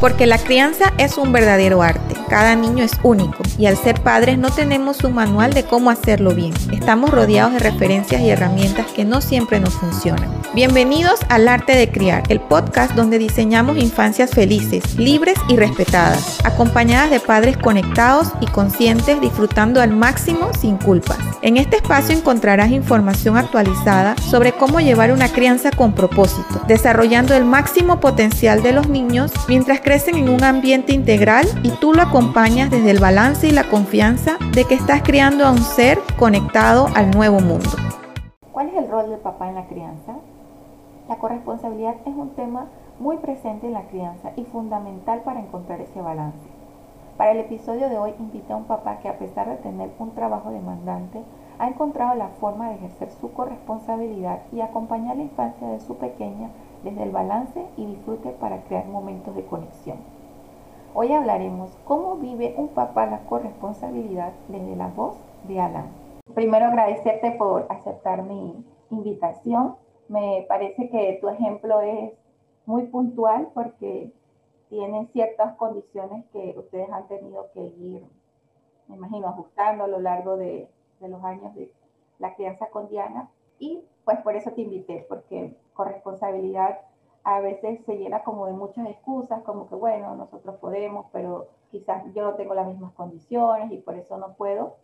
Porque la crianza es un verdadero arte. Cada niño es único y al ser padres no tenemos un manual de cómo hacerlo bien. Estamos rodeados de referencias y herramientas que no siempre nos funcionan. Bienvenidos al Arte de Criar, el podcast donde diseñamos infancias felices, libres y respetadas, acompañadas de padres conectados y conscientes disfrutando al máximo sin culpas. En este espacio encontrarás información actualizada sobre cómo llevar una crianza con propósito, desarrollando el máximo potencial de los niños mientras crecen en un ambiente integral y tú lo acompañas desde el balance y la confianza de que estás criando a un ser conectado al nuevo mundo. ¿Cuál es el rol del papá en la crianza? La corresponsabilidad es un tema muy presente en la crianza y fundamental para encontrar ese balance. Para el episodio de hoy invité a un papá que a pesar de tener un trabajo demandante, ha encontrado la forma de ejercer su corresponsabilidad y acompañar la infancia de su pequeña desde el balance y disfrute para crear momentos de conexión. Hoy hablaremos cómo vive un papá la corresponsabilidad desde la voz de Alan. Primero agradecerte por aceptar mi invitación me parece que tu ejemplo es muy puntual porque tienen ciertas condiciones que ustedes han tenido que ir, me imagino, ajustando a lo largo de, los años de la crianza con Diana. Y pues por eso te invité, porque corresponsabilidad a veces se llena como de muchas excusas, como que bueno, nosotros podemos, pero quizás yo no tengo las mismas condiciones y por eso no puedo.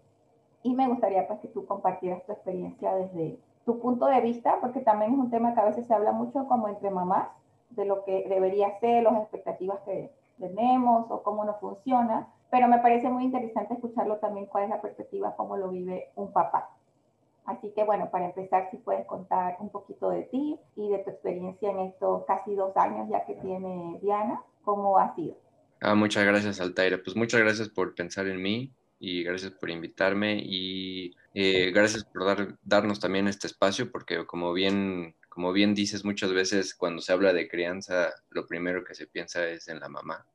Y me gustaría pues que tú compartieras tu experiencia desde, tu punto de vista, porque también es un tema que a veces se habla mucho como entre mamás, de lo que debería ser, las expectativas que tenemos o cómo no funciona, pero me parece muy interesante escucharlo también cuál es la perspectiva, cómo lo vive un papá. Así que bueno, para empezar, si puedes contar un poquito de ti y de tu experiencia en estos casi dos años ya que tiene Diana, ¿cómo ha sido? Ah, muchas gracias, Altaira. Pues muchas gracias por pensar en mí y gracias por invitarme y eh, gracias por dar, darnos también este espacio porque como bien, como bien dices muchas veces cuando se habla de crianza lo primero que se piensa es en la mamá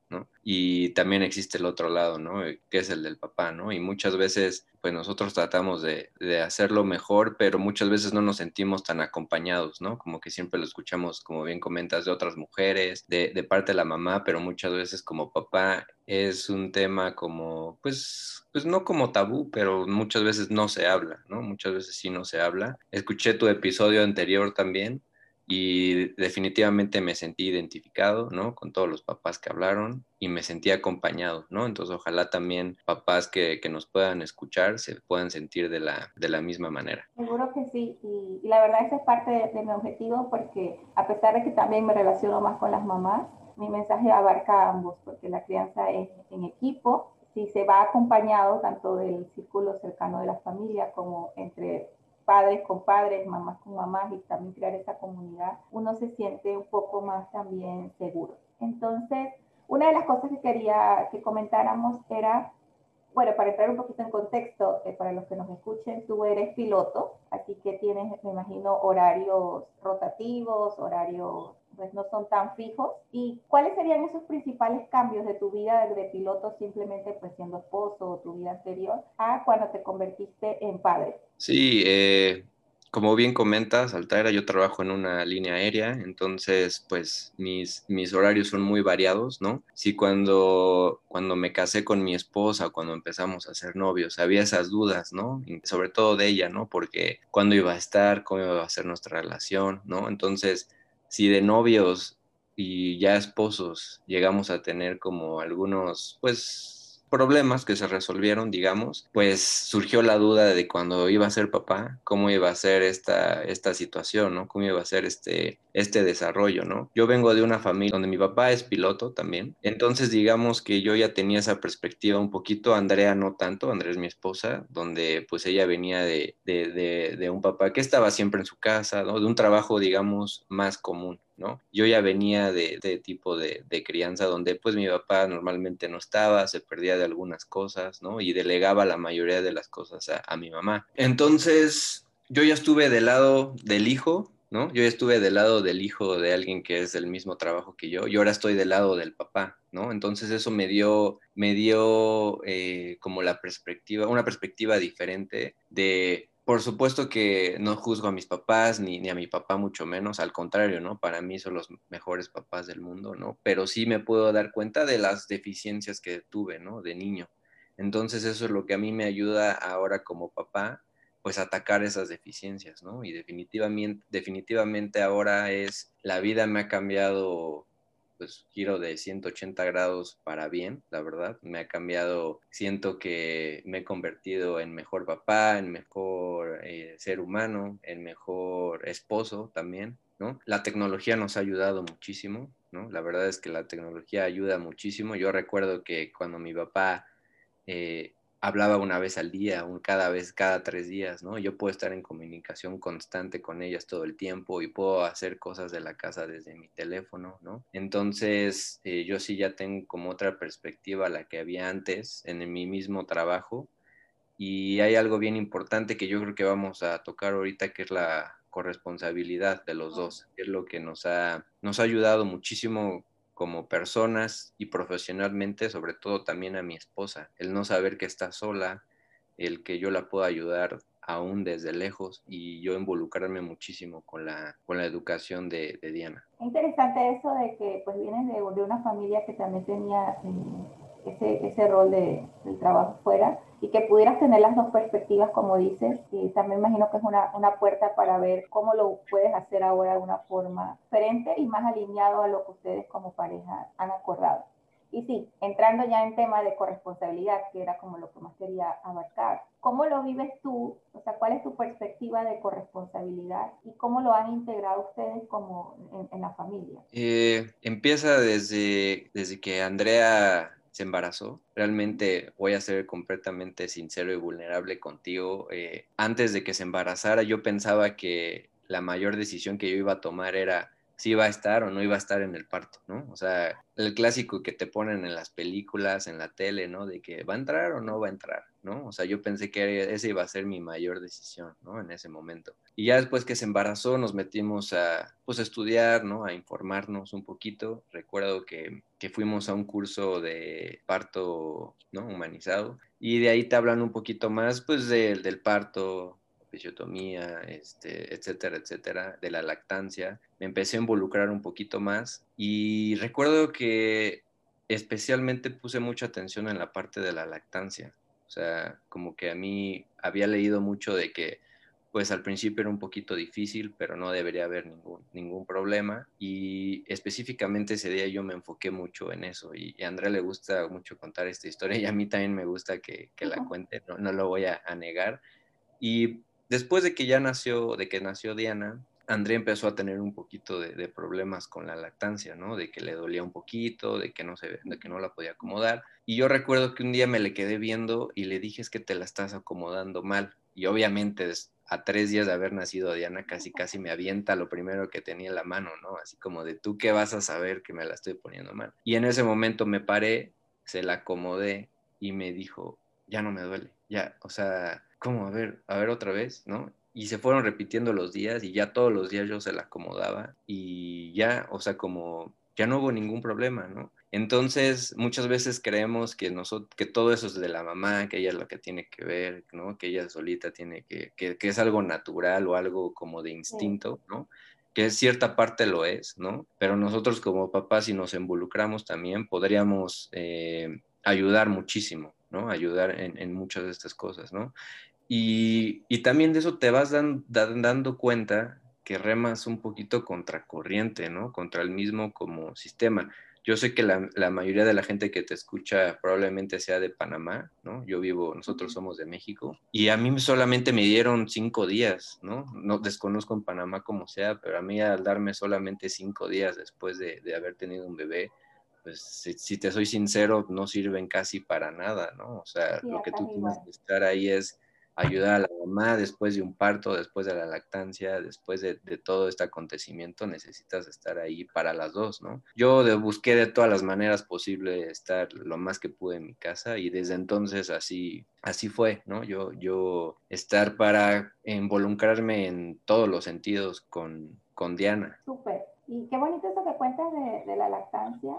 y también existe el otro lado, ¿no? Eh, que es el del papá, ¿no? Y muchas veces, pues nosotros tratamos de, hacerlo mejor, pero muchas veces no nos sentimos tan acompañados, ¿no? Como que siempre lo escuchamos, como bien comentas, de otras mujeres, de, de parte de la mamá, pero muchas veces como papá es un tema como, pues, pues no como tabú, pero muchas veces no se habla, ¿no? Muchas veces sí no se habla. Escuché tu episodio anterior también y definitivamente me sentí identificado, ¿no? Con todos los papás que hablaron y me sentí acompañado, ¿no? Entonces ojalá también papás que, que nos puedan escuchar se puedan sentir de la, de la misma manera. Seguro que sí, y, la verdad ese es parte de, mi objetivo porque a pesar de que también me relaciono más con las mamás, mi mensaje abarca a ambos porque la crianza es en equipo, si se va acompañado tanto del círculo cercano de la familia como entre padres con padres, mamás con mamás y también crear esa comunidad, uno se siente un poco más también seguro. Entonces, una de las cosas que quería que comentáramos era, bueno, para entrar un poquito en contexto, eh, para los que nos escuchen, tú eres piloto, así que tienes, me imagino, horarios rotativos, horarios pues no son tan fijos. ¿Y cuáles serían esos principales cambios de tu vida de piloto simplemente pues siendo esposo o tu vida anterior a cuando te convertiste en padre? Sí, eh, como bien comentas, Altaira, yo trabajo en una línea aérea, entonces pues mis, mis horarios son muy variados, ¿no? Sí, cuando, cuando me casé con mi esposa, cuando empezamos a ser novios, había esas dudas, ¿no? sobre todo de ella, ¿no? Porque cuándo iba a estar, cómo iba a ser nuestra relación, ¿no? Entonces si de novios y ya esposos llegamos a tener como algunos, pues, problemas que se resolvieron, digamos, pues surgió la duda de cuando iba a ser papá, cómo iba a ser esta, esta situación, ¿no? Cómo iba a ser este, este desarrollo, ¿no? Yo vengo de una familia donde mi papá es piloto también, entonces digamos que yo ya tenía esa perspectiva un poquito, Andrea no tanto, Andrea es mi esposa, donde pues ella venía de, de, de un papá que estaba siempre en su casa. De un trabajo, digamos, más común. Yo ya venía de, tipo de, crianza donde pues mi papá normalmente no estaba, se perdía de algunas cosas, ¿no? Y delegaba la mayoría de las cosas a, a mi mamá. Entonces, yo ya estuve del lado del hijo, ¿no? Yo ya estuve del lado del hijo de alguien que es del mismo trabajo que yo, y ahora estoy del lado del papá, ¿no? Entonces eso me dio, me dio eh, como la perspectiva, una perspectiva diferente de por supuesto que no juzgo a mis papás ni, ni, a mi papá mucho menos, al contrario, ¿no? Para mí son los mejores papás del mundo, ¿no? Pero sí me puedo dar cuenta de las deficiencias que tuve, ¿no? De niño. Entonces eso es lo que a mí me ayuda ahora como papá, pues atacar esas deficiencias, ¿no? Y definitivamente, definitivamente ahora es, la vida me ha cambiado pues giro de 180 grados para bien, la verdad. Me ha cambiado, siento que me he convertido en mejor papá, en mejor eh, ser humano, en mejor esposo también, ¿no? La tecnología nos ha ayudado muchísimo, ¿no? La verdad es que la tecnología ayuda muchísimo. Yo recuerdo que cuando mi papá eh, hablaba una vez al día, un, cada vez, cada tres días, ¿no? Yo puedo estar en comunicación constante con ellas todo el tiempo y puedo hacer cosas de la casa desde mi teléfono, ¿no? Entonces, eh, yo sí ya tengo como otra perspectiva a la que había antes en mi mismo trabajo. Y hay algo bien importante que yo creo que vamos a tocar ahorita, que es la corresponsabilidad de los dos, que es lo que nos ha, nos ha ayudado muchísimo como personas y profesionalmente, sobre todo también a mi esposa, el no saber que está sola, el que yo la puedo ayudar aún desde lejos y yo involucrarme muchísimo con la, con la educación de, de Diana. Interesante eso de que pues vienes de, de una familia que también tenía eh, ese, ese rol de, del trabajo fuera y que pudieras tener las dos perspectivas, como dices, y también imagino que es una, una puerta para ver cómo lo puedes hacer ahora de una forma diferente y más alineado a lo que ustedes como pareja han acordado. Y sí, entrando ya en tema de corresponsabilidad, que era como lo que más quería abarcar, ¿cómo lo vives tú? O sea, ¿cuál es tu perspectiva de corresponsabilidad y cómo lo han integrado ustedes como en, en la familia? Eh, empieza desde, desde que Andrea se embarazó. Realmente voy a ser completamente sincero y vulnerable contigo. Eh, antes de que se embarazara, yo pensaba que la mayor decisión que yo iba a tomar era si iba a estar o no iba a estar en el parto, ¿no? O sea, el clásico que te ponen en las películas, en la tele, ¿no? De que va a entrar o no va a entrar, ¿no? O sea, yo pensé que esa iba a ser mi mayor decisión, ¿no? En ese momento. Y ya después que se embarazó, nos metimos a, pues, a estudiar, ¿no? A informarnos un poquito. Recuerdo que, que fuimos a un curso de parto, ¿no? Humanizado. Y de ahí te hablan un poquito más, pues, del, del parto, episiotomía, este, etcétera, etcétera, de la lactancia. Me empecé a involucrar un poquito más y recuerdo que especialmente puse mucha atención en la parte de la lactancia. O sea, como que a mí había leído mucho de que pues al principio era un poquito difícil, pero no debería haber ningún, ningún problema. Y específicamente ese día yo me enfoqué mucho en eso. Y, a Andrea le gusta mucho contar esta historia y a mí también me gusta que, que la cuente, no, no, lo voy a, a negar. Y Después de que ya nació, de que nació Diana, Andrea empezó a tener un poquito de, de, problemas con la lactancia, ¿no? De que le dolía un poquito, de que no se, de que no la podía acomodar. Y yo recuerdo que un día me le quedé viendo y le dije es que te la estás acomodando mal. Y obviamente a tres días de haber nacido Diana casi casi me avienta lo primero que tenía en la mano, ¿no? Así como de tú qué vas a saber que me la estoy poniendo mal. Y en ese momento me paré, se la acomodé y me dijo, ya no me duele, ya, o sea, ¿cómo? A ver, a ver otra vez, ¿no? Y se fueron repitiendo los días y ya todos los días yo se la acomodaba y ya, o sea, como ya no hubo ningún problema, ¿no? Entonces, muchas veces creemos que, nosotros, que todo eso es de la mamá, que ella es lo que tiene que ver, ¿no? Que ella solita tiene que, que, que es algo natural o algo como de instinto, ¿no? que cierta parte lo es, ¿no? Pero nosotros como papás, si nos involucramos también, podríamos eh, ayudar muchísimo, ¿no? Ayudar en, en, muchas de estas cosas, ¿no? Y, y también de eso te vas dan, dan, dando cuenta que remas un poquito contracorriente, ¿no? Contra el mismo como sistema. Yo sé que la, la, mayoría de la gente que te escucha probablemente sea de Panamá, ¿no? Yo vivo, nosotros somos de México, y a mí solamente me dieron cinco días, ¿no? No desconozco en Panamá como sea, pero a mí al darme solamente cinco días después de, de haber tenido un bebé, pues si, si, te soy sincero, no sirven casi para nada, ¿no? O sea, sí, lo que tú tienes que estar ahí es ayudar a la mamá después de un parto, después de la lactancia, después de, todo este acontecimiento, necesitas estar ahí para las dos, ¿no? Yo de, busqué de todas las maneras posibles estar lo más que pude en mi casa y desde entonces así, así fue, ¿no? Yo, yo estar para involucrarme en todos los sentidos con, con Diana. Súper. Y qué bonito eso que cuentas de la lactancia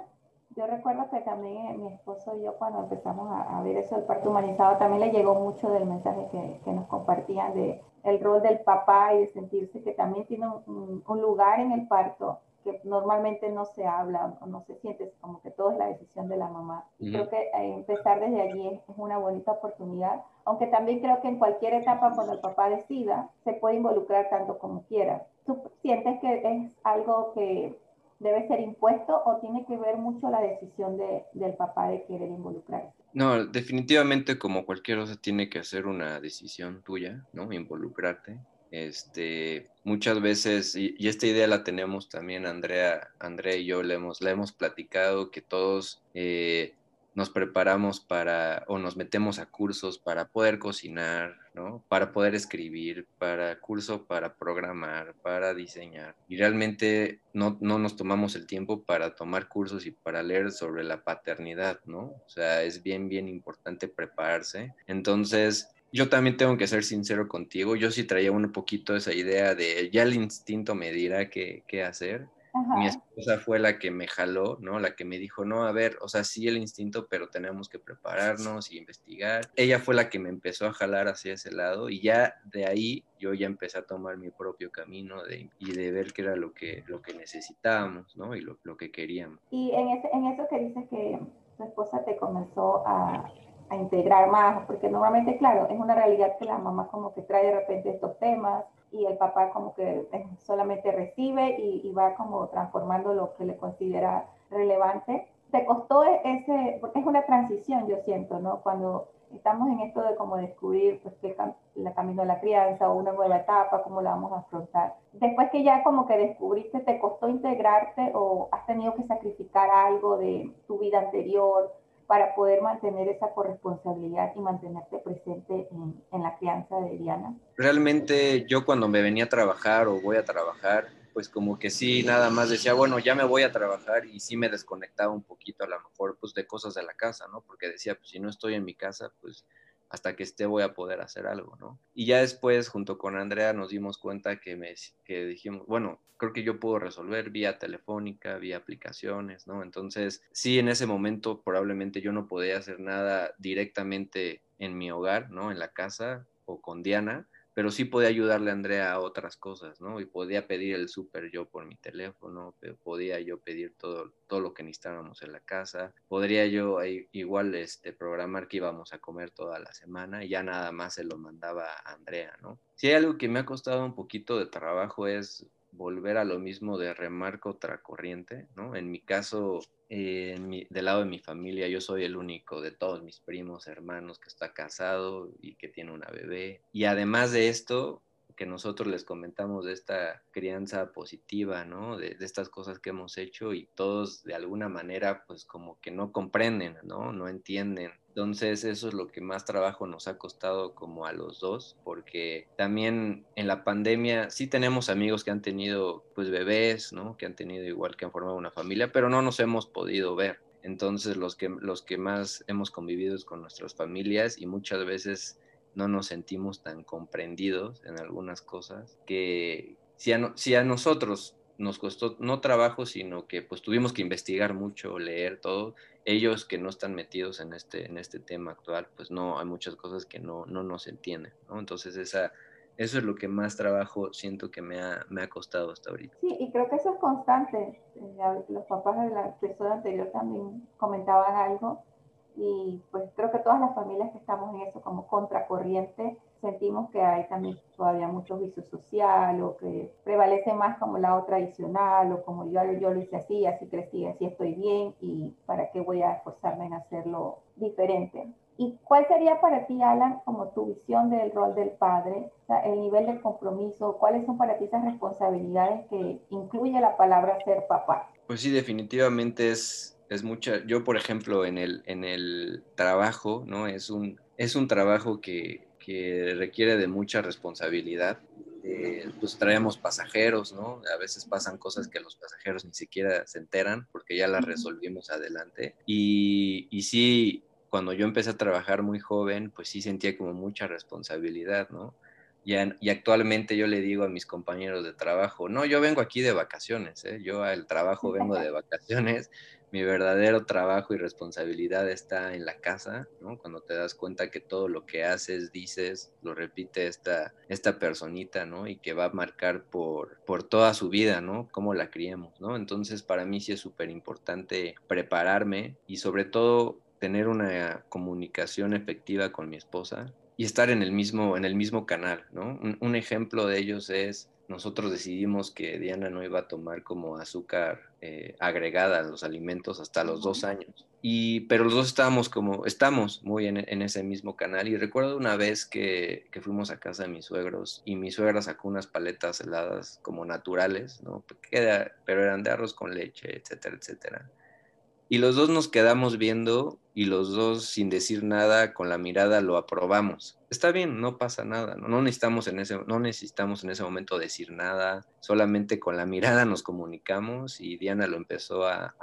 yo recuerdo que también eh, mi esposo y yo cuando empezamos a, a, ver eso del parto humanizado, también le llegó mucho del mensaje que, que nos compartían de, el rol del papá y de sentirse que también tiene un, lugar en el parto que normalmente no se habla o no se siente, como que todo es la decisión de la mamá. Y creo que eh, empezar desde allí es, una bonita oportunidad, aunque también creo que en cualquier etapa cuando el papá decida, se puede involucrar tanto como quiera. ¿Tú sientes que es algo que debe ser impuesto o tiene que ver mucho la decisión de, del papá de querer involucrarse? No, definitivamente como cualquier cosa tiene que hacer una decisión tuya, ¿no? Involucrarte. Este, muchas veces, y, esta idea la tenemos también Andrea, Andrea y yo le hemos, la hemos platicado, que todos eh, nos preparamos para o nos metemos a cursos para poder cocinar, ¿no? Para poder escribir, para curso para programar, para diseñar. Y realmente no, no nos tomamos el tiempo para tomar cursos y para leer sobre la paternidad, ¿no? O sea, es bien, bien importante prepararse. Entonces, yo también tengo que ser sincero contigo. Yo sí traía un poquito esa idea de ya el instinto me dirá qué, qué hacer mi esposa fue la que me jaló, ¿no? La que me dijo, no, a ver, o sea, sí el instinto, pero tenemos que prepararnos y investigar. Ella fue la que me empezó a jalar hacia ese lado y ya de ahí yo ya empecé a tomar mi propio camino de, y de ver qué era lo que, lo que necesitábamos, ¿no? Y lo, lo que queríamos. Y en, ese, en eso que dices que tu esposa te comenzó a, a integrar más, porque normalmente, claro, es una realidad que la mamá como que trae de repente estos temas y el papá como que solamente recibe y, va como transformando lo que le considera relevante. ¿Te costó ese, porque es una transición, yo siento, ¿no? Cuando estamos en esto de como descubrir pues que el camino de la crianza o una nueva etapa, cómo la vamos a afrontar. Después que ya como que descubriste, ¿te costó integrarte o has tenido que sacrificar algo de tu vida anterior para poder mantener esa corresponsabilidad y mantenerte presente en, la crianza de Diana? Realmente yo cuando me venía a trabajar o voy a trabajar, pues como que sí, nada más decía, bueno, ya me voy a trabajar y sí me desconectaba un poquito a lo mejor pues de cosas de la casa, ¿no? Porque decía, pues si no estoy en mi casa, pues hasta que esté voy a poder hacer algo, ¿no? Y ya después, junto con Andrea, nos dimos cuenta que, me, que dijimos, bueno, creo que yo puedo resolver vía telefónica, vía aplicaciones, ¿no? Entonces, sí, en ese momento probablemente yo no podía hacer nada directamente en mi hogar, ¿no? En la casa o con Diana, pero sí podía ayudarle a Andrea a otras cosas, ¿no? Y podía pedir el súper yo por mi teléfono, podía yo pedir todo, todo lo que necesitábamos en la casa, podría yo igual este, programar que íbamos a comer toda la semana y ya nada más se lo mandaba a Andrea, ¿no? Si hay algo que me ha costado un poquito de trabajo es volver a lo mismo de remar contra corriente, ¿no? En mi caso, eh, del lado de mi familia, yo soy el único de todos mis primos, hermanos que está casado y que tiene una bebé. Y además de esto, que nosotros les comentamos de esta crianza positiva, ¿no? De, de, estas cosas que hemos hecho y todos de alguna manera pues como que no comprenden, ¿no? No entienden entonces eso es lo que más trabajo nos ha costado como a los dos, porque también en la pandemia sí tenemos amigos que han tenido pues bebés, ¿no? Que han tenido igual que han formado una familia, pero no nos hemos podido ver. Entonces los que, los que más hemos convivido es con nuestras familias y muchas veces no nos sentimos tan comprendidos en algunas cosas que si a, si a nosotros nos costó no trabajo, sino que pues tuvimos que investigar mucho, leer todo. Ellos que no están metidos en este, en este tema actual, pues no, hay muchas cosas que no, no nos entienden, ¿no? Entonces esa, eso es lo que más trabajo siento que me ha, me ha costado hasta ahorita. Sí, y creo que eso es constante. Eh, los papás de la persona anterior también comentaban algo y pues creo que todas las familias que estamos en eso como contracorriente, sentimos que hay también todavía mucho vicio social o que prevalece más como el lado tradicional o como yo, yo lo hice así, así crecí, así estoy bien y para qué voy a esforzarme en hacerlo diferente. ¿Y cuál sería para ti, Alan, como tu visión del rol del padre, el nivel de compromiso, cuáles son para ti esas responsabilidades que incluye la palabra ser papá? Pues sí, definitivamente es, es mucha. Yo, por ejemplo, en el, en el trabajo, ¿no? Es un, es un trabajo que, que requiere de mucha responsabilidad. Eh, pues traemos pasajeros, ¿no? A veces pasan cosas que los pasajeros ni siquiera se enteran porque ya las resolvimos adelante. Y, y sí, cuando yo empecé a trabajar muy joven, pues sí sentía como mucha responsabilidad, ¿no? Y, y, actualmente yo le digo a mis compañeros de trabajo, no, yo vengo aquí de vacaciones, ¿eh? yo al trabajo vengo de vacaciones, mi verdadero trabajo y responsabilidad está en la casa, ¿no? Cuando te das cuenta que todo lo que haces, dices, lo repite esta, esta personita, ¿no? Y que va a marcar por, por toda su vida, ¿no? Cómo la criemos, ¿no? Entonces, para mí sí es súper importante prepararme y sobre todo tener una comunicación efectiva con mi esposa y estar en el mismo, en el mismo canal, ¿no? un ejemplo de ellos es nosotros decidimos que Diana no iba a tomar como azúcar eh, agregada a los alimentos hasta los dos años. Y, pero los dos estábamos como, estamos muy en, ese mismo canal. Y recuerdo una vez que, que, fuimos a casa de mis suegros y mi suegra sacó unas paletas heladas como naturales, ¿no? Pero eran de arroz con leche, etcétera, etcétera. Y los dos nos quedamos viendo y los dos sin decir nada, con la mirada lo aprobamos. Está bien, no pasa nada, no, necesitamos, en ese, no necesitamos en ese momento decir nada, solamente con la mirada nos comunicamos y Diana lo empezó a,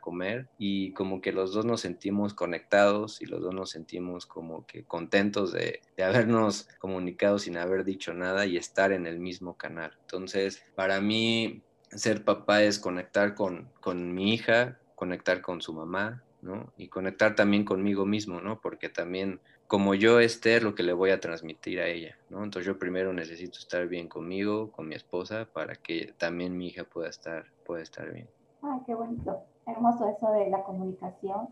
comer y como que los dos nos sentimos conectados y los dos nos sentimos como que contentos de, de habernos comunicado sin haber dicho nada y estar en el mismo canal. Entonces, para mí, ser papá es conectar con, con mi hija, conectar con su mamá, ¿no? Y conectar también conmigo mismo, ¿no? Porque también como yo esté, lo que le voy a transmitir a ella, ¿no? Entonces yo primero necesito estar bien conmigo, con mi esposa, para que también mi hija pueda estar, pueda estar bien. Ay, qué bonito. Hermoso eso de la comunicación.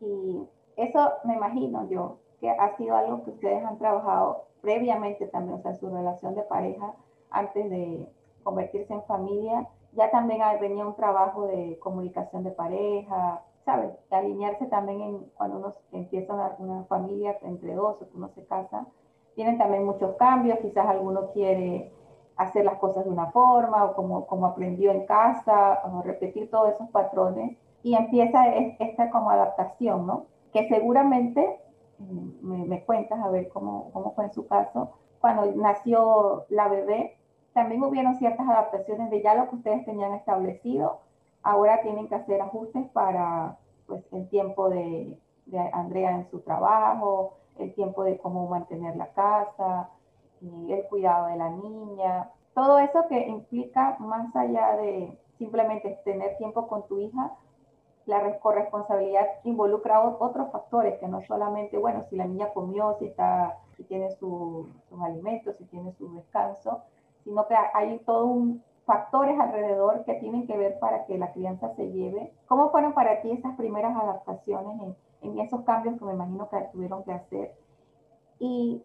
Y eso me imagino yo, que ha sido algo que ustedes han trabajado previamente también, o sea, su relación de pareja antes de convertirse en familia ya también venía un trabajo de comunicación de pareja, ¿sabes? Alinearse también en, cuando uno empieza una, una familia entre dos o uno se casa. Tienen también muchos cambios, quizás alguno quiere hacer las cosas de una forma o como, como aprendió en casa, o repetir todos esos patrones y empieza esta como adaptación, ¿no? Que seguramente, mm, me, me cuentas a ver cómo, cómo fue en su caso, cuando nació la bebé, también hubieron ciertas adaptaciones de ya lo que ustedes tenían establecido. Ahora tienen que hacer ajustes para pues, el tiempo de, de Andrea en su trabajo, el tiempo de cómo mantener la casa, y el cuidado de la niña. Todo eso que implica, más allá de simplemente tener tiempo con tu hija, la corresponsabilidad involucra otros factores que no solamente, bueno, si la niña comió, si, está, si tiene sus alimentos, si tiene su descanso, sino que hay todos un factores alrededor que tienen que ver para que la crianza se lleve. ¿Cómo fueron para ti esas primeras adaptaciones en, en esos cambios que me imagino que tuvieron que hacer? Y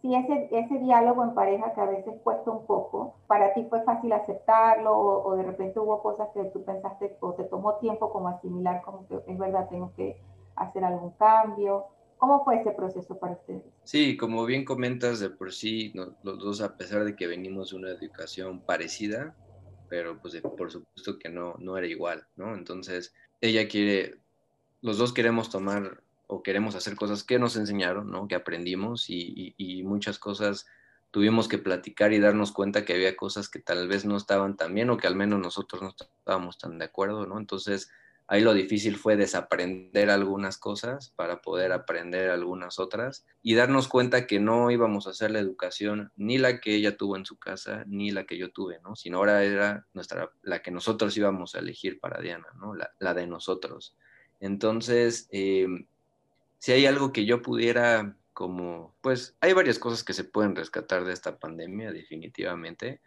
si ese, ese diálogo en pareja que a veces cuesta un poco, para ti fue fácil aceptarlo o, o, de repente hubo cosas que tú pensaste o te tomó tiempo como asimilar, como que es verdad, tengo que hacer algún cambio. ¿Cómo fue ese proceso para ustedes? Sí, como bien comentas, de por sí, los dos, a pesar de que venimos de una educación parecida, pero pues por supuesto que no, no era igual, ¿no? Entonces, ella quiere, los dos queremos tomar o queremos hacer cosas que nos enseñaron, ¿no? Que aprendimos y, y, y muchas cosas tuvimos que platicar y darnos cuenta que había cosas que tal vez no estaban tan bien o que al menos nosotros no estábamos tan de acuerdo, ¿no? Entonces, Ahí lo difícil fue desaprender algunas cosas para poder aprender algunas otras y darnos cuenta que no íbamos a hacer la educación ni la que ella tuvo en su casa ni la que yo tuve, ¿no? Sino ahora era nuestra, la que nosotros íbamos a elegir para Diana, ¿no? La, de nosotros. Entonces, em, si hay algo que yo pudiera como, pues hay varias cosas que se pueden rescatar de esta pandemia, definitivamente.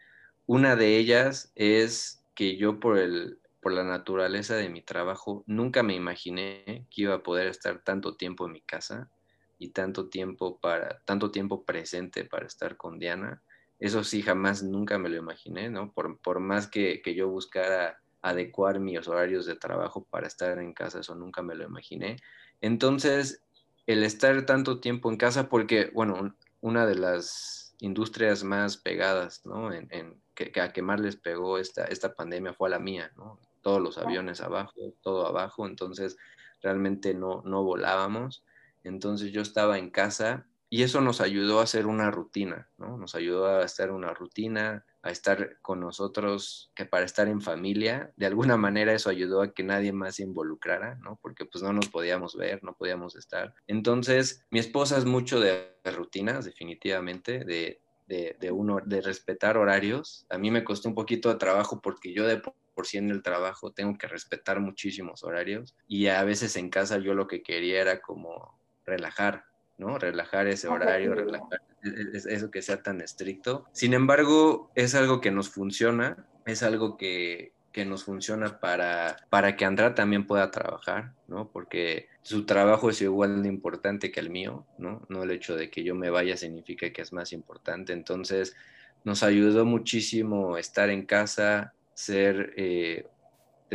Una de ellas es que yo por el, por la naturaleza de mi trabajo, nunca me imaginé que iba a poder estar tanto tiempo en mi casa y tanto tiempo para tanto tiempo presente para estar con Diana. Eso sí, jamás nunca me lo imaginé, ¿no? Por, por más que, que, yo buscara adecuar mis horarios de trabajo para estar en casa, eso nunca me lo imaginé. Entonces, el estar tanto tiempo en casa, porque, bueno, una de las industrias más pegadas, ¿no? En, que, a que más les pegó esta, esta pandemia fue a la mía, ¿no? Todos los aviones abajo, todo abajo, entonces realmente no, no volábamos. Entonces yo estaba en casa y eso nos ayudó a hacer una rutina, ¿no? Nos ayudó a hacer una rutina, a estar con nosotros, que para estar en familia, de alguna manera eso ayudó a que nadie más se involucrara, ¿no? Porque pues no nos podíamos ver, no podíamos estar. Entonces, mi esposa es mucho de rutinas, definitivamente, de, de, de, uno, de respetar horarios. A mí me costó un poquito de trabajo porque yo de por sí en el trabajo tengo que respetar muchísimos horarios y a veces en casa yo lo que quería era como relajar, ¿no? Relajar ese horario, relajar e, e, eso que sea tan estricto. Sin embargo, es algo que nos funciona, es algo que, que nos funciona para, para que Andrea también pueda trabajar, ¿no? Porque su trabajo es igual de importante que el mío, ¿no? No el hecho de que yo me vaya significa que es más importante. Entonces, nos ayudó muchísimo estar en casa, ser eh,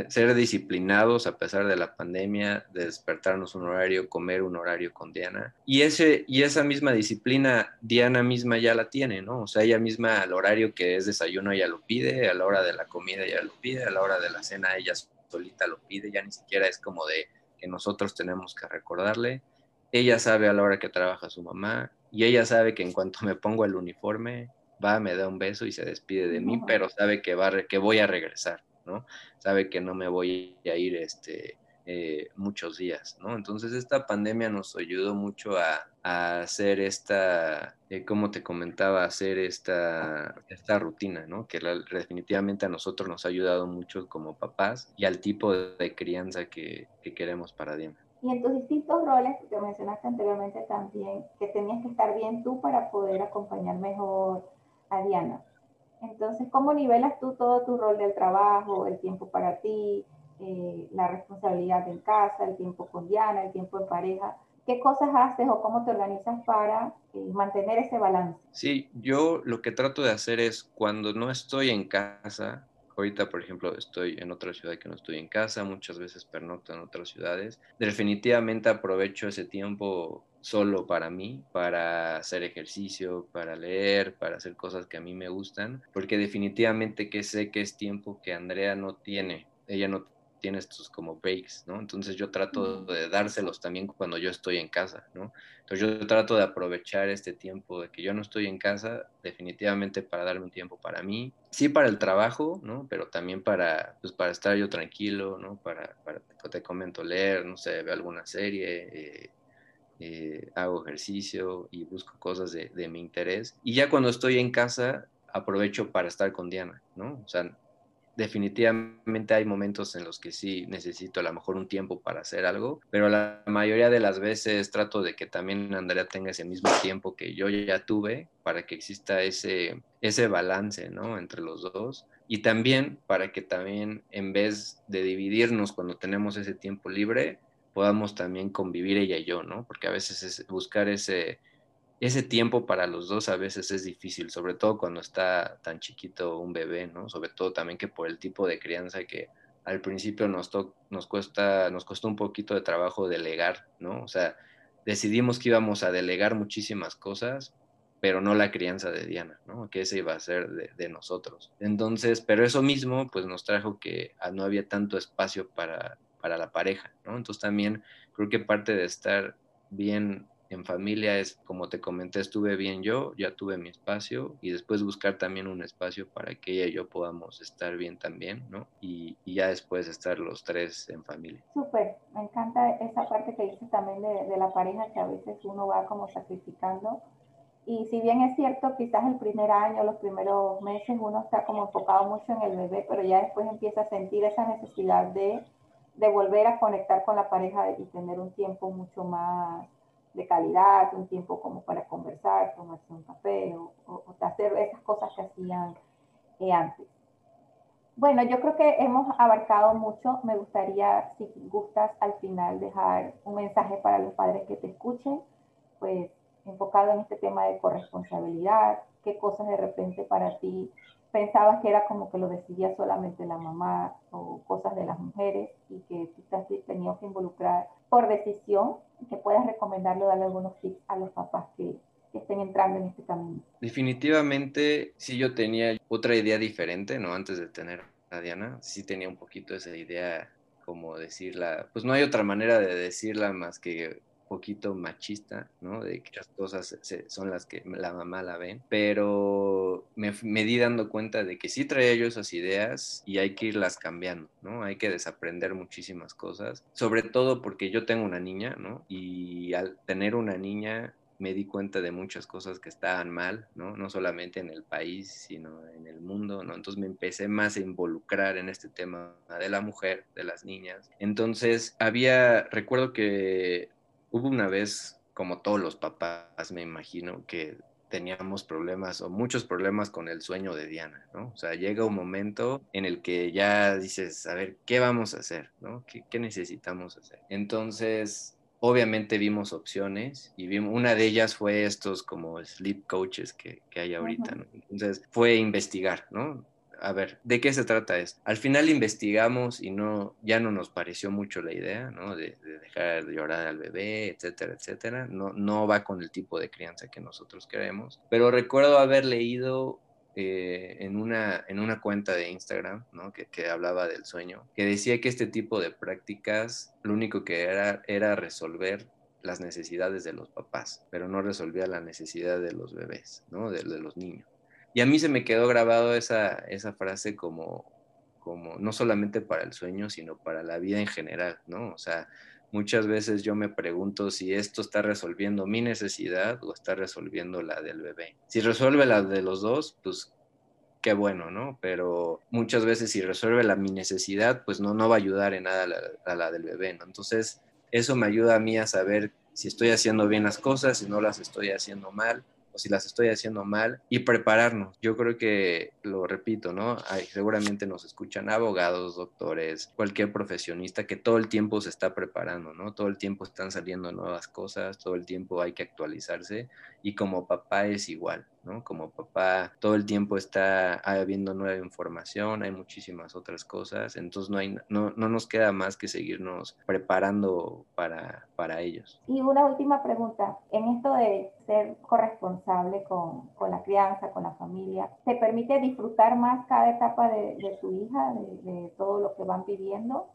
ser disciplinados a pesar de la pandemia, de despertarnos un horario, comer un horario con Diana. Y, ese, y esa misma disciplina, Diana misma ya la tiene, ¿no? O sea, ella misma al horario que es desayuno, ella lo pide, a la hora de la comida ella lo pide, a la hora de la cena ella solita lo pide, ya ni siquiera es como de que nosotros tenemos que recordarle. Ella sabe a la hora que trabaja su mamá y ella sabe que en cuanto me pongo el uniforme, va, me da un beso y se despide de mí, pero sabe que, va, que voy a regresar. ¿no? Sabe que no me voy a ir este, eh, muchos días, ¿no? Entonces esta pandemia nos ayudó mucho a, hacer esta, eh, como te comentaba, hacer esta, esta rutina, ¿no? Que definitivamente a nosotros nos ha ayudado mucho como papás y al tipo de, crianza que, que, queremos para Diana. Y en tus distintos roles, que mencionaste anteriormente también, que tenías que estar bien tú para poder acompañar mejor a Diana. Entonces, ¿cómo nivelas tú todo tu rol del trabajo, el tiempo para ti, eh, la responsabilidad en casa, el tiempo con Diana, el tiempo en pareja? ¿Qué cosas haces o cómo te organizas para eh, mantener ese balance? Sí, yo lo que trato de hacer es cuando no estoy en casa, ahorita por ejemplo estoy en otra ciudad que no estoy en casa, muchas veces pernocto en otras ciudades, definitivamente aprovecho ese tiempo solo para mí, para hacer ejercicio, para leer, para hacer cosas que a mí me gustan, porque definitivamente que sé que es tiempo que Andrea no tiene, ella no tiene estos como breaks, ¿no? Entonces yo trato de dárselos también cuando yo estoy en casa, ¿no? Entonces yo trato de aprovechar este tiempo de que yo no estoy en casa, definitivamente para darme un tiempo para mí, sí para el trabajo, ¿no? Pero también para, pues para estar yo tranquilo, ¿no? Para, para te comento, leer, no sé, ver alguna serie, eh, eh, hago ejercicio y busco cosas de, mi interés. Y ya cuando estoy en casa, aprovecho para estar con Diana, ¿no? O sea, definitivamente hay momentos en los que sí necesito a lo mejor un tiempo para hacer algo, pero la mayoría de las veces trato de que también Andrea tenga ese mismo tiempo que yo ya tuve para que exista ese, ese balance, ¿no? Entre los dos. Y también para que también en vez de dividirnos cuando tenemos ese tiempo libre, podamos también convivir ella y yo, ¿no? Porque a veces es buscar ese, ese tiempo para los dos a veces es difícil, sobre todo cuando está tan chiquito un bebé, ¿no? Sobre todo también que por el tipo de crianza que al principio nos, nos, cuesta, nos costó un poquito de trabajo delegar, ¿no? O sea, decidimos que íbamos a delegar muchísimas cosas, pero no la crianza de Diana, ¿no? Que ese iba a ser de, de, nosotros. Entonces, pero eso mismo, pues nos trajo que ah, no había tanto espacio para, para la pareja, ¿no? Entonces también creo que parte de estar bien en familia es, como te comenté, estuve bien yo, ya tuve mi espacio y después buscar también un espacio para que ella y yo podamos estar bien también, ¿no? Y, ya después estar los tres en familia. Súper, me encanta esa parte que dices también de, de la pareja que a veces uno va como sacrificando y si bien es cierto, quizás el primer año, los primeros meses, uno está como enfocado mucho en el bebé, pero ya después empieza a sentir esa necesidad de de volver a conectar con la pareja y tener un tiempo mucho más de calidad, un tiempo como para conversar, tomarse un café o, hacer esas cosas que hacían eh, antes. Bueno, yo creo que hemos abarcado mucho. Me gustaría, si gustas, al final dejar un mensaje para los padres que te escuchen, pues enfocado en este tema de corresponsabilidad, qué cosas de repente para ti pensabas que era como que lo decidía solamente la mamá o cosas de las mujeres y que quizás tenías que involucrar por decisión, que puedas recomendarle o darle algunos tips a los papás que, que estén entrando en este camino. Definitivamente, sí yo tenía otra idea diferente, ¿no? Antes de tener a Diana, sí tenía un poquito esa idea como decirla, pues no hay otra manera de decirla más que poquito machista, ¿no? De que las cosas son las que la mamá la ven, pero me, me, di dando cuenta de que sí traía yo esas ideas y hay que irlas cambiando, ¿no? Hay que desaprender muchísimas cosas, sobre todo porque yo tengo una niña, ¿no? Y al tener una niña me di cuenta de muchas cosas que estaban mal, ¿no? No solamente en el país, sino en el mundo, ¿no? Entonces me empecé más a involucrar en este tema de la mujer, de las niñas. Entonces había, recuerdo que hubo una vez, como todos los papás, me imagino, que teníamos problemas o muchos problemas con el sueño de Diana, ¿no? O sea, llega un momento en el que ya dices, a ver, ¿qué vamos a hacer? ¿no? ¿Qué, qué necesitamos hacer? Entonces, obviamente vimos opciones y vimos, una de ellas fue estos como sleep coaches que, que hay ahorita, ¿no? Entonces fue investigar, ¿no? A ver, ¿de qué se trata esto? Al final investigamos y no, ya no nos pareció mucho la idea, ¿no? De, de dejar de llorar al bebé, etcétera, etcétera. No, no va con el tipo de crianza que nosotros queremos. Pero recuerdo haber leído eh, en, una, en una cuenta de Instagram, ¿no? que, hablaba del sueño, que decía que este tipo de prácticas lo único que era era resolver las necesidades de los papás, pero no resolvía la necesidad de los bebés, ¿no? de los niños. Y a mí se me quedó grabado esa, esa frase como, como no solamente para el sueño, sino para la vida en general, ¿no? O sea, muchas veces yo me pregunto si esto está resolviendo mi necesidad o está resolviendo la del bebé. Si resuelve la de los dos, pues qué bueno, ¿no? Pero muchas veces si resuelve la mi necesidad, pues no, no va a ayudar en nada a la, del bebé, ¿no? Entonces, eso me ayuda a mí a saber si estoy haciendo bien las cosas, si no las estoy haciendo mal, si las estoy haciendo mal y prepararnos. Yo creo que, lo repito, ¿no? Hay, seguramente nos escuchan abogados, doctores, cualquier profesionista que todo el tiempo se está preparando, ¿no? Todo el tiempo están saliendo nuevas cosas, todo el tiempo hay que actualizarse y como papá es igual. ¿No? Como papá, todo el tiempo está habiendo nueva información, hay muchísimas otras cosas, entonces no, hay, no, no nos queda más que seguirnos preparando para, para ellos. Y una última pregunta, en esto de ser corresponsable con, con la crianza, con la familia, ¿te permite disfrutar más cada etapa de, de tu hija, de, de todo lo que van viviendo?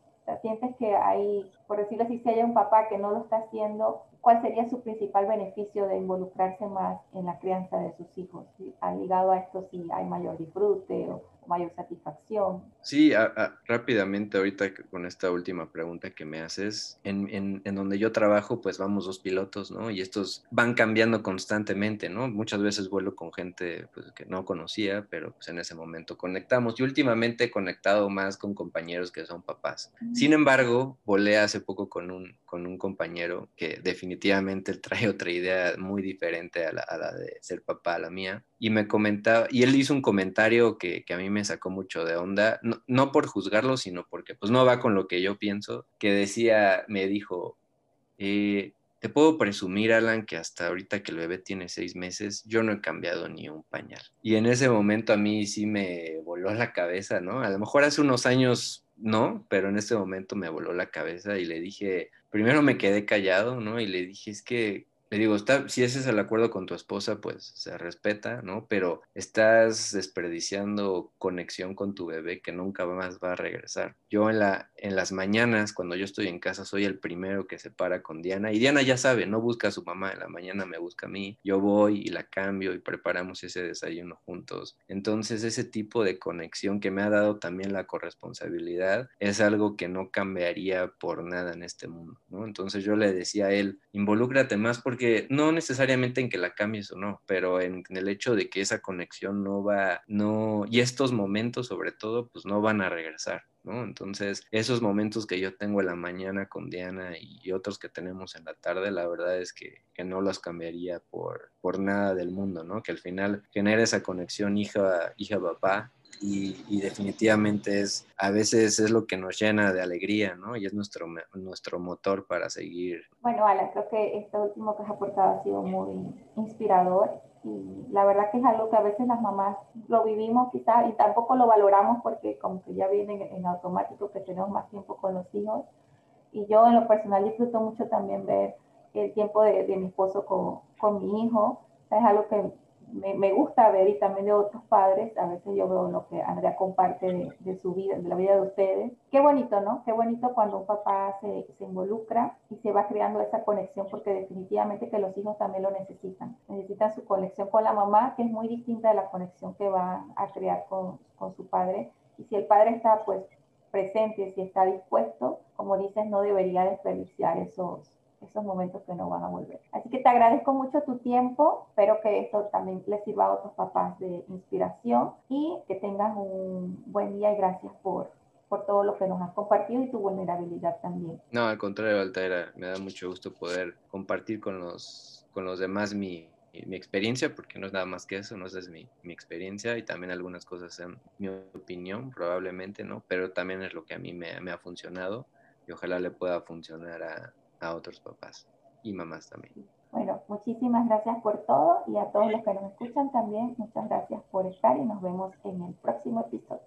sientes que hay, por decirlo así, si hay un papá que no lo está haciendo, ¿cuál sería su principal beneficio de involucrarse más en la crianza de sus hijos? ¿Ha ligado a esto si hay mayor disfrute o mayor satisfacción? Sí, a, a, rápidamente ahorita con esta última pregunta que me haces, en, en, en, donde yo trabajo pues vamos dos pilotos, ¿no? Y estos van cambiando constantemente, ¿no? Muchas veces vuelo con gente pues, que no conocía, pero pues en ese momento conectamos. Y últimamente he conectado más con compañeros que son papás. Mm. Sin embargo, volé hace poco con un, con un compañero que definitivamente trae otra idea muy diferente a la, a la de ser papá, a la mía y me comentaba, y él hizo un comentario que, que, a mí me sacó mucho de onda, no, no, por juzgarlo, sino porque pues no va con lo que yo pienso, que decía, me dijo, eh, te puedo presumir, Alan, que hasta ahorita que el bebé tiene seis meses, yo no he cambiado ni un pañal. Y en ese momento a mí sí me voló la cabeza, ¿no? A lo mejor hace unos años no, pero en ese momento me voló la cabeza y le dije, primero me quedé callado, ¿no? Y le dije, es que le digo, está, si ese es el acuerdo con tu esposa, pues se respeta, ¿no? Pero estás desperdiciando conexión con tu bebé que nunca más va a regresar. Yo en, la, en las mañanas, cuando yo estoy en casa, soy el primero que se para con Diana y Diana ya sabe, no busca a su mamá, en la mañana me busca a mí, yo voy y la cambio y preparamos ese desayuno juntos. Entonces ese tipo de conexión que me ha dado también la corresponsabilidad es algo que no cambiaría por nada en este mundo, ¿no? Entonces yo le decía a él, involúcrate más porque no necesariamente en que la cambies o no, pero en, el hecho de que esa conexión no va, no, y estos momentos sobre todo, pues no van a regresar, ¿no? Entonces, esos momentos que yo tengo en la mañana con Diana y otros que tenemos en la tarde, la verdad es que, que no los cambiaría por, por nada del mundo, ¿no? Que al final genera esa conexión hija, hija, papá, y, y, definitivamente es, a veces es lo que nos llena de alegría, ¿no? Y es nuestro, nuestro motor para seguir. Bueno, Alan, creo que esto último que has aportado ha sido muy inspirador y la verdad que es algo que a veces las mamás lo vivimos quizás y tampoco lo valoramos porque como que ya viene en automático que tenemos más tiempo con los hijos y yo en lo personal disfruto mucho también ver el tiempo de, de mi esposo con, con mi hijo, es algo que me, gusta ver y también de otros padres, a veces yo veo lo que Andrea comparte de, de, su vida, de la vida de ustedes. Qué bonito, ¿no? Qué bonito cuando un papá se, se, involucra y se va creando esa conexión, porque definitivamente que los hijos también lo necesitan. Necesitan su conexión con la mamá, que es muy distinta de la conexión que va a crear con, con su padre. Y si el padre está, pues, presente, si está dispuesto, como dices, no debería desperdiciar esos, esos momentos que no van a volver. Así que te agradezco mucho tu tiempo, espero que esto también les sirva a otros papás de inspiración y que tengas un buen día y gracias por, por todo lo que nos has compartido y tu vulnerabilidad también. No, al contrario, Altaira, me da mucho gusto poder compartir con los, con los demás mi, mi experiencia, porque no es nada más que eso, no es mi, mi, experiencia y también algunas cosas en mi opinión, probablemente, ¿no? Pero también es lo que a mí me, me ha funcionado y ojalá le pueda funcionar a, a otros papás y mamás también. Bueno, muchísimas gracias por todo y a todos los que nos escuchan también, muchas gracias por estar y nos vemos en el próximo episodio.